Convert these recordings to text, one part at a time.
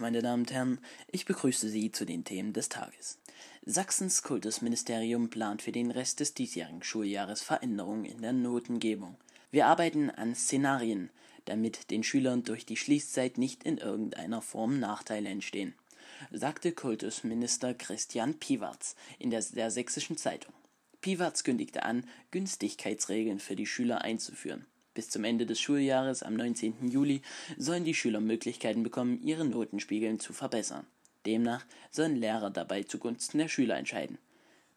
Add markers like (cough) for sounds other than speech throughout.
Meine Damen und Herren. Ich begrüße Sie zu den Themen des Tages. Sachsens Kultusministerium plant für den Rest des diesjährigen Schuljahres Veränderungen in der Notengebung. Wir arbeiten an Szenarien, damit den Schülern durch die Schließzeit nicht in irgendeiner Form Nachteile entstehen, sagte Kultusminister Christian Piwarz in der, der Sächsischen Zeitung. Piwarz kündigte an, Günstigkeitsregeln für die Schüler einzuführen. Bis zum Ende des Schuljahres am 19. Juli sollen die Schüler Möglichkeiten bekommen, ihre Notenspiegel zu verbessern. Demnach sollen Lehrer dabei zugunsten der Schüler entscheiden.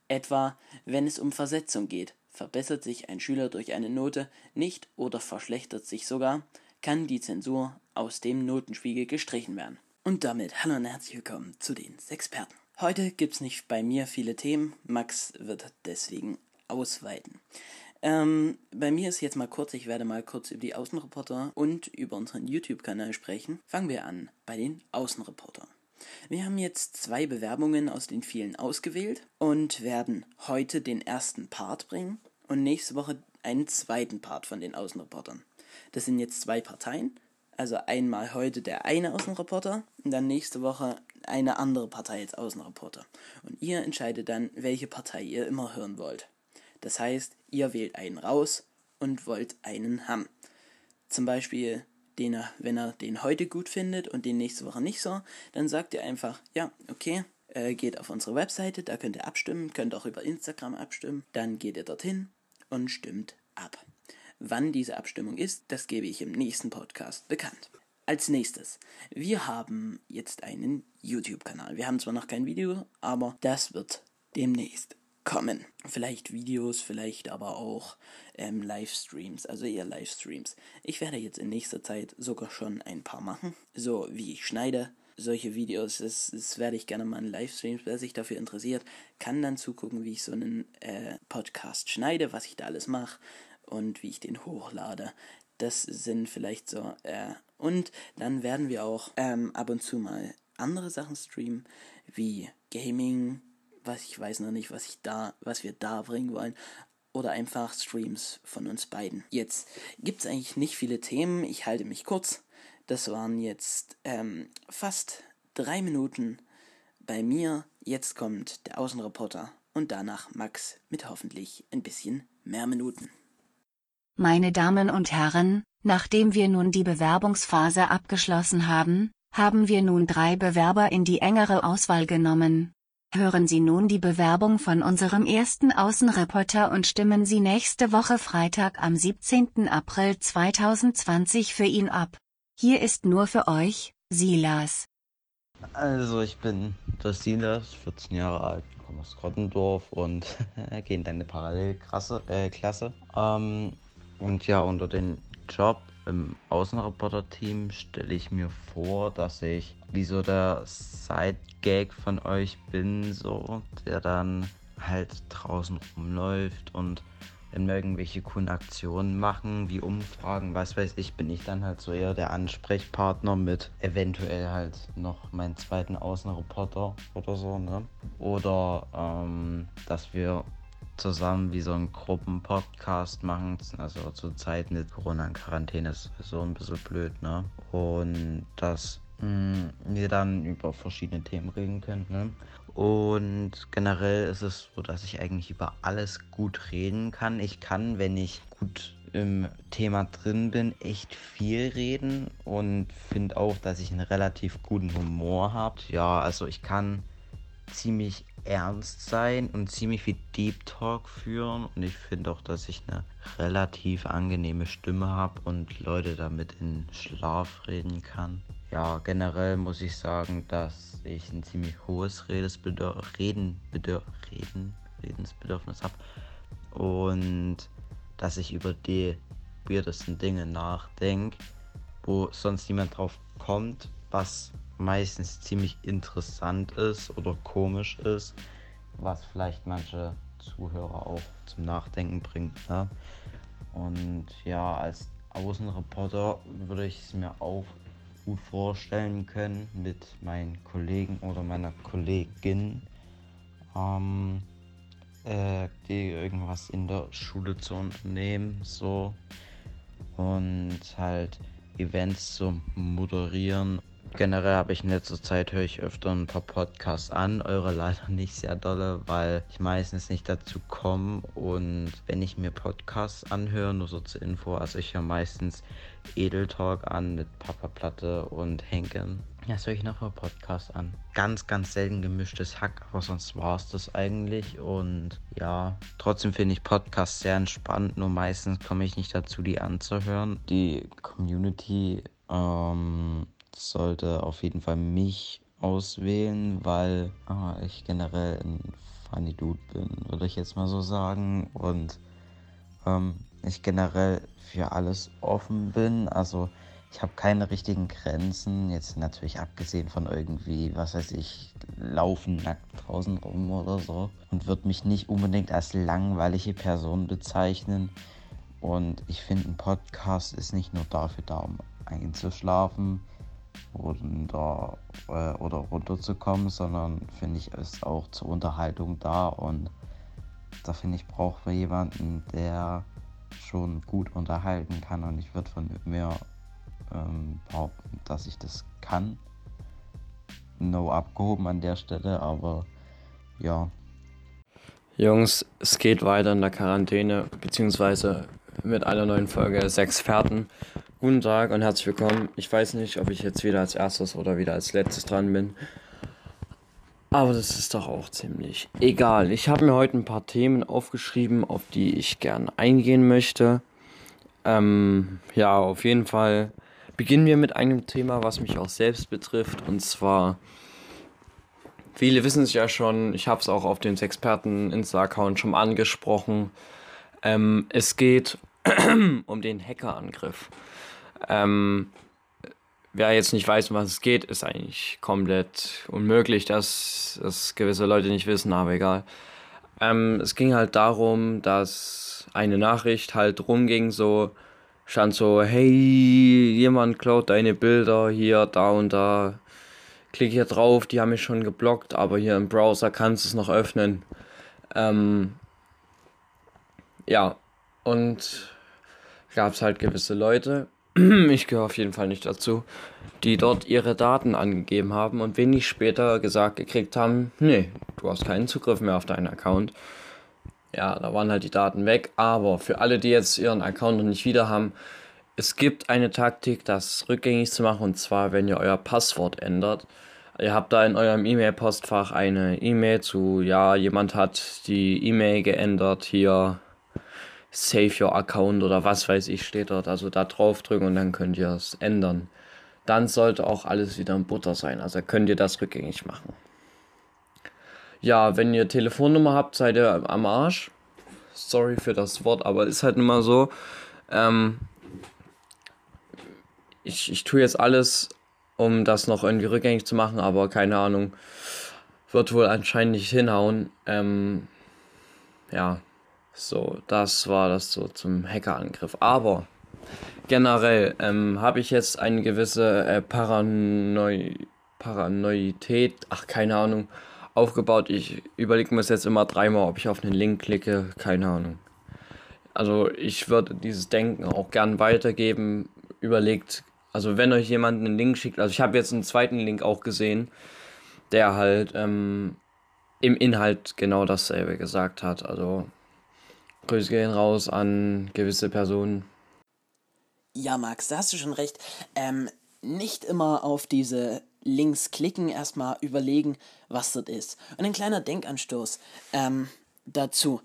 Etwa, wenn es um Versetzung geht, verbessert sich ein Schüler durch eine Note nicht oder verschlechtert sich sogar, kann die Zensur aus dem Notenspiegel gestrichen werden. Und damit hallo und herzlich willkommen zu den Experten. Heute gibt's nicht bei mir viele Themen, Max wird deswegen ausweiten. Ähm, bei mir ist jetzt mal kurz, ich werde mal kurz über die Außenreporter und über unseren YouTube-Kanal sprechen. Fangen wir an bei den Außenreportern. Wir haben jetzt zwei Bewerbungen aus den vielen ausgewählt und werden heute den ersten Part bringen und nächste Woche einen zweiten Part von den Außenreportern. Das sind jetzt zwei Parteien. Also einmal heute der eine Außenreporter und dann nächste Woche eine andere Partei als Außenreporter. Und ihr entscheidet dann, welche Partei ihr immer hören wollt. Das heißt, ihr wählt einen raus und wollt einen haben. Zum Beispiel, den er, wenn er den heute gut findet und den nächste Woche nicht so, dann sagt ihr einfach, ja, okay, äh, geht auf unsere Webseite, da könnt ihr abstimmen, könnt auch über Instagram abstimmen, dann geht ihr dorthin und stimmt ab. Wann diese Abstimmung ist, das gebe ich im nächsten Podcast bekannt. Als nächstes, wir haben jetzt einen YouTube-Kanal. Wir haben zwar noch kein Video, aber das wird demnächst kommen. Vielleicht Videos, vielleicht aber auch ähm, Livestreams, also eher Livestreams. Ich werde jetzt in nächster Zeit sogar schon ein paar machen, so wie ich schneide. Solche Videos, das, das werde ich gerne mal in Livestreams. Wer sich dafür interessiert, kann dann zugucken, wie ich so einen äh, Podcast schneide, was ich da alles mache und wie ich den hochlade. Das sind vielleicht so. Äh, und dann werden wir auch ähm, ab und zu mal andere Sachen streamen, wie Gaming, was ich weiß noch nicht, was ich da, was wir da bringen wollen. Oder einfach Streams von uns beiden. Jetzt gibt es eigentlich nicht viele Themen. Ich halte mich kurz. Das waren jetzt ähm, fast drei Minuten bei mir. Jetzt kommt der Außenreporter und danach Max mit hoffentlich ein bisschen mehr Minuten. Meine Damen und Herren, nachdem wir nun die Bewerbungsphase abgeschlossen haben, haben wir nun drei Bewerber in die engere Auswahl genommen. Hören Sie nun die Bewerbung von unserem ersten Außenreporter und stimmen Sie nächste Woche Freitag am 17. April 2020 für ihn ab. Hier ist nur für euch, Silas. Also ich bin der Silas, 14 Jahre alt, komme aus Grottendorf und (laughs) gehe in deine Parallelklasse. Äh, Klasse. Ähm, und ja, unter den Job im Außenreporter-Team stelle ich mir vor, dass ich wie so der Side-Gag von euch bin, so, der dann halt draußen rumläuft und wenn wir irgendwelche coolen Aktionen machen, wie Umfragen, was weiß ich, bin ich dann halt so eher der Ansprechpartner mit eventuell halt noch meinen zweiten Außenreporter oder so, ne? Oder ähm, dass wir zusammen wie so einen Gruppenpodcast machen. Also zur Zeit mit Corona in Quarantäne ist so ein bisschen blöd, ne? Und dass mh, mm, wir dann über verschiedene Themen reden können, ne? Und generell ist es so, dass ich eigentlich über alles gut reden kann. Ich kann, wenn ich gut im Thema drin bin, echt viel reden und finde auch, dass ich einen relativ guten Humor habe. Ja, also ich kann ziemlich ernst sein und ziemlich viel Deep Talk führen. Und ich finde auch, dass ich eine relativ angenehme Stimme habe und Leute damit in Schlaf reden kann. Ja, generell muss ich sagen, dass ich ein ziemlich hohes Redesbedür Reden Reden Redensbedürfnis habe. Und dass ich über die weirdesten Dinge nachdenke, wo sonst niemand drauf kommt, was meistens ziemlich interessant ist oder komisch ist, was vielleicht manche Zuhörer auch zum Nachdenken bringt. Ne? Und ja, als Außenreporter würde ich es mir auch gut vorstellen können, mit meinen Kollegen oder meiner Kollegin, ähm, äh, die irgendwas in der Schule zu unternehmen, so und halt Events zu moderieren Generell habe ich in letzter Zeit höre ich öfter ein paar Podcasts an, eure leider nicht sehr dolle, weil ich meistens nicht dazu komme und wenn ich mir Podcasts anhöre, nur so zur Info, also ich höre meistens Edel Talk an mit Papa Platte und Henken. Ja, soll ich noch mal Podcast an? Ganz, ganz selten gemischtes Hack, aber sonst war es das eigentlich. Und ja, trotzdem finde ich Podcasts sehr entspannt, nur meistens komme ich nicht dazu, die anzuhören. Die Community ähm, sollte auf jeden Fall mich auswählen, weil ah, ich generell ein funny Dude bin, würde ich jetzt mal so sagen. Und ähm, ich generell für alles offen bin. Also ich habe keine richtigen Grenzen. Jetzt natürlich abgesehen von irgendwie, was weiß ich, laufen nackt draußen rum oder so. Und würde mich nicht unbedingt als langweilige Person bezeichnen. Und ich finde, ein Podcast ist nicht nur dafür da, um einzuschlafen oder, äh, oder runterzukommen, sondern finde ich, ist auch zur Unterhaltung da. Und da finde ich, braucht man jemanden, der schon gut unterhalten kann. Und ich würde von mir ähm, behaupten, dass ich das kann. No abgehoben an der Stelle, aber ja. Jungs, es geht weiter in der Quarantäne, beziehungsweise mit einer neuen Folge Sechs Fährten. Guten Tag und herzlich willkommen. Ich weiß nicht, ob ich jetzt wieder als erstes oder wieder als letztes dran bin. Aber das ist doch auch ziemlich egal. Ich habe mir heute ein paar Themen aufgeschrieben, auf die ich gern eingehen möchte. Ähm, ja, auf jeden Fall beginnen wir mit einem Thema, was mich auch selbst betrifft. Und zwar, viele wissen es ja schon, ich habe es auch auf dem Experten-Insta-Account schon angesprochen. Ähm, es geht (clears throat) um den Hackerangriff. Ähm, wer jetzt nicht weiß, um was es geht, ist eigentlich komplett unmöglich, dass es gewisse Leute nicht wissen, aber egal. Ähm, es ging halt darum, dass eine Nachricht halt rumging, so stand so, hey, jemand klaut deine Bilder hier, da und da. Klick hier drauf, die haben mich schon geblockt, aber hier im Browser kannst du es noch öffnen. Ähm, ja, und gab es halt gewisse Leute, (clears throat) ich gehöre auf jeden Fall nicht dazu, die dort ihre Daten angegeben haben und wenig später gesagt gekriegt haben, nee, du hast keinen Zugriff mehr auf deinen Account. Ja, da waren halt die Daten weg, aber für alle, die jetzt ihren Account noch nicht wieder haben, es gibt eine Taktik, das rückgängig zu machen und zwar, wenn ihr euer Passwort ändert. Ihr habt da in eurem E-Mail-Postfach eine E-Mail zu, ja, jemand hat die E-Mail geändert, hier Save Your Account oder was weiß ich steht dort. Also da drauf drücken und dann könnt ihr es ändern. Dann sollte auch alles wieder in Butter sein. Also könnt ihr das rückgängig machen. Ja, wenn ihr Telefonnummer habt, seid ihr am Arsch. Sorry für das Wort, aber ist halt immer so. Ähm, ich, ich tue jetzt alles, um das noch irgendwie rückgängig zu machen, aber keine Ahnung. Wird wohl anscheinend nicht hinhauen. Ähm, ja, so, das war das so zum Hackerangriff. Aber generell ähm, habe ich jetzt eine gewisse äh, Paranoi Paranoidität, ach keine Ahnung, aufgebaut. Ich überlege mir jetzt immer dreimal, ob ich auf einen Link klicke, keine Ahnung. Also ich würde dieses Denken auch gern weitergeben. Überlegt, also wenn euch jemand einen Link schickt, also ich habe jetzt einen zweiten Link auch gesehen, der halt ähm, im Inhalt genau dasselbe gesagt hat. Also Grüße gehen raus an gewisse Personen. Ja, Max, da hast du schon recht. Ähm, nicht immer auf diese Links klicken, erstmal überlegen, was das ist. Und ein kleiner Denkanstoß ähm, dazu,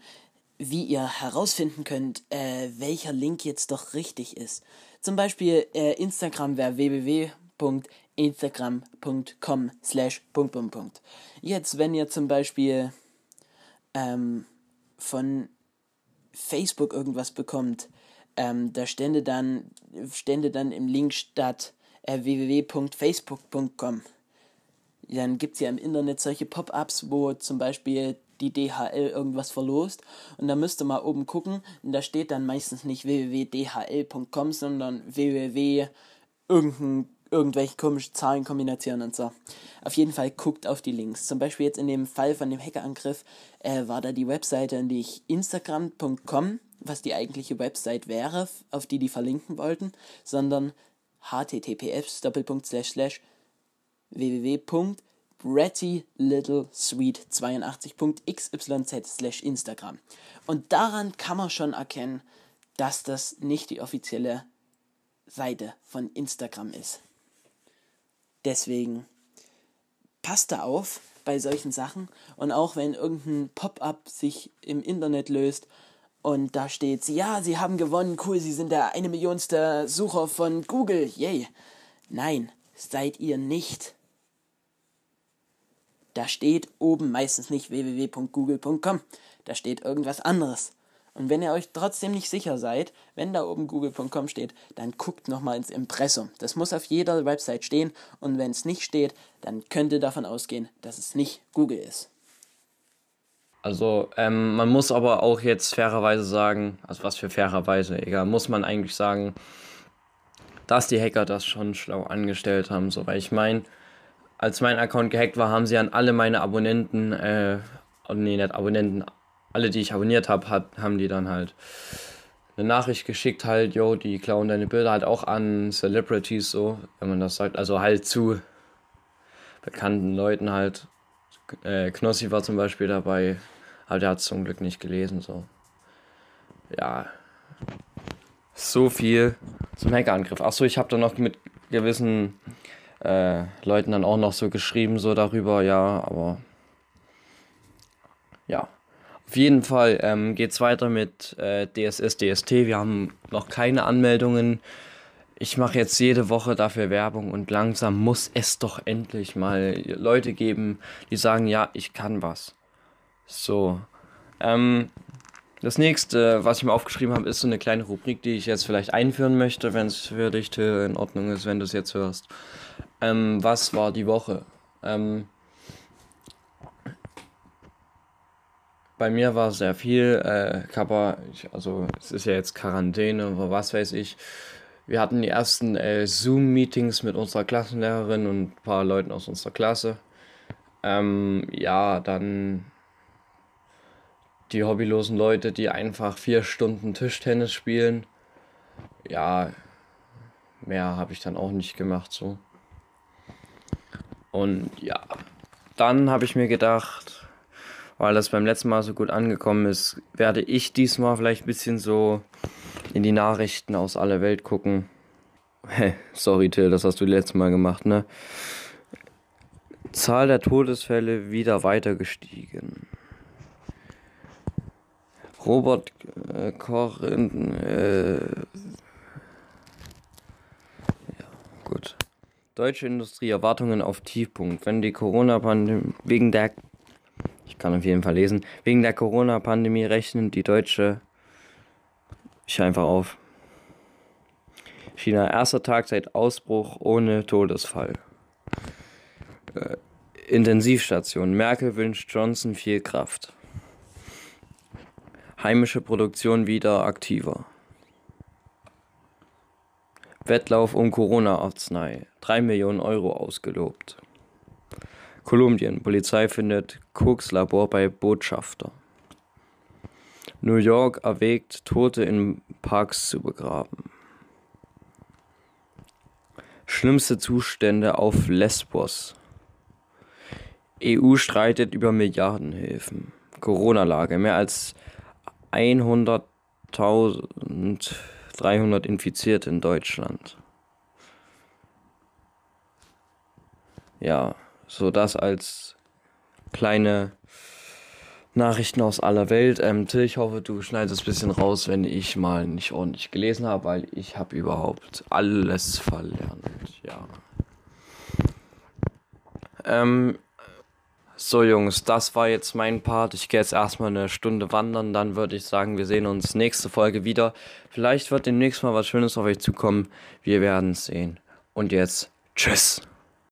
wie ihr herausfinden könnt, äh, welcher Link jetzt doch richtig ist. Zum Beispiel äh, Instagram wäre www.instagram.com slash Jetzt, wenn ihr zum Beispiel ähm, von Facebook irgendwas bekommt, ähm, da stände dann, stände dann im Link statt äh, www.facebook.com. Dann gibt es ja im Internet solche Pop-ups, wo zum Beispiel die DHL irgendwas verlost und da müsst ihr mal oben gucken und da steht dann meistens nicht www.dhl.com, sondern www irgendein irgendwelche komischen Zahlenkombinationen und so. Auf jeden Fall guckt auf die Links. Zum Beispiel jetzt in dem Fall von dem Hackerangriff äh, war da die Webseite, in die ich Instagram.com, was die eigentliche Website wäre, auf die die verlinken wollten, sondern https www.prettylittlesweet82.xyz slash Instagram. Und daran kann man schon erkennen, dass das nicht die offizielle Seite von Instagram ist. Deswegen passt da auf bei solchen Sachen und auch wenn irgendein Pop-up sich im Internet löst und da steht, ja, sie haben gewonnen, cool, sie sind der eine Millionste Sucher von Google, yay. Nein, seid ihr nicht. Da steht oben meistens nicht www.google.com, da steht irgendwas anderes. Und wenn ihr euch trotzdem nicht sicher seid, wenn da oben google.com steht, dann guckt nochmal ins Impressum. Das muss auf jeder Website stehen und wenn es nicht steht, dann könnt ihr davon ausgehen, dass es nicht Google ist. Also ähm, man muss aber auch jetzt fairerweise sagen, also was für fairerweise, egal, muss man eigentlich sagen, dass die Hacker das schon schlau angestellt haben. So, weil ich meine, als mein Account gehackt war, haben sie an alle meine Abonnenten, äh, oh, nee, nicht Abonnenten, alle, die ich abonniert habe, hat, haben die dann halt eine Nachricht geschickt, halt, yo, die klauen deine Bilder halt auch an Celebrities, so, wenn man das sagt, also halt zu bekannten Leuten halt. Äh, Knossi war zum Beispiel dabei, aber der hat es zum Glück nicht gelesen, so. Ja. So viel zum Hackerangriff. Achso, ich habe da noch mit gewissen äh, Leuten dann auch noch so geschrieben, so darüber, ja, aber ja. Auf jeden Fall ähm, geht es weiter mit äh, DSS, DST. Wir haben noch keine Anmeldungen. Ich mache jetzt jede Woche dafür Werbung und langsam muss es doch endlich mal Leute geben, die sagen, ja, ich kann was. So. Ähm, das nächste, was ich mir aufgeschrieben habe, ist so eine kleine Rubrik, die ich jetzt vielleicht einführen möchte, wenn es für dich in Ordnung ist, wenn du es jetzt hörst. Ähm, was war die Woche? Ähm, bei mir war sehr viel. Äh, Kappa, ich, also es ist ja jetzt Quarantäne oder was weiß ich. Wir hatten die ersten äh, Zoom-Meetings mit unserer Klassenlehrerin und ein paar Leuten aus unserer Klasse. Ähm, ja, dann die hobbylosen Leute, die einfach vier Stunden Tischtennis spielen. Ja, mehr habe ich dann auch nicht gemacht so. Und ja, dann habe ich mir gedacht, weil das beim letzten Mal so gut angekommen ist, werde ich diesmal vielleicht ein bisschen so in die Nachrichten aus aller Welt gucken. Hey, sorry Till, das hast du letztes Mal gemacht, ne? Zahl der Todesfälle wieder weiter gestiegen. Robert äh, Koch in, äh, ja, gut. Deutsche Industrie Erwartungen auf Tiefpunkt. Wenn die Corona-Pandemie wegen der kann auf jeden Fall lesen. Wegen der Corona-Pandemie rechnen die Deutsche. Ich einfach auf. China, erster Tag seit Ausbruch ohne Todesfall. Äh, Intensivstation. Merkel wünscht Johnson viel Kraft. Heimische Produktion wieder aktiver. Wettlauf um Corona-Arznei. 3 Millionen Euro ausgelobt. Kolumbien. Polizei findet Kokslabor bei Botschafter. New York erwägt, Tote in Parks zu begraben. Schlimmste Zustände auf Lesbos. EU streitet über Milliardenhilfen. Corona-Lage. Mehr als 100.300 Infizierte in Deutschland. Ja. So das als kleine Nachrichten aus aller Welt. Ähm, Till, ich hoffe, du schneidest ein bisschen raus, wenn ich mal nicht ordentlich gelesen habe, weil ich habe überhaupt alles verlernt. Ja. Ähm, so Jungs, das war jetzt mein Part. Ich gehe jetzt erstmal eine Stunde wandern, dann würde ich sagen, wir sehen uns nächste Folge wieder. Vielleicht wird demnächst mal was Schönes auf euch zukommen. Wir werden es sehen. Und jetzt, tschüss.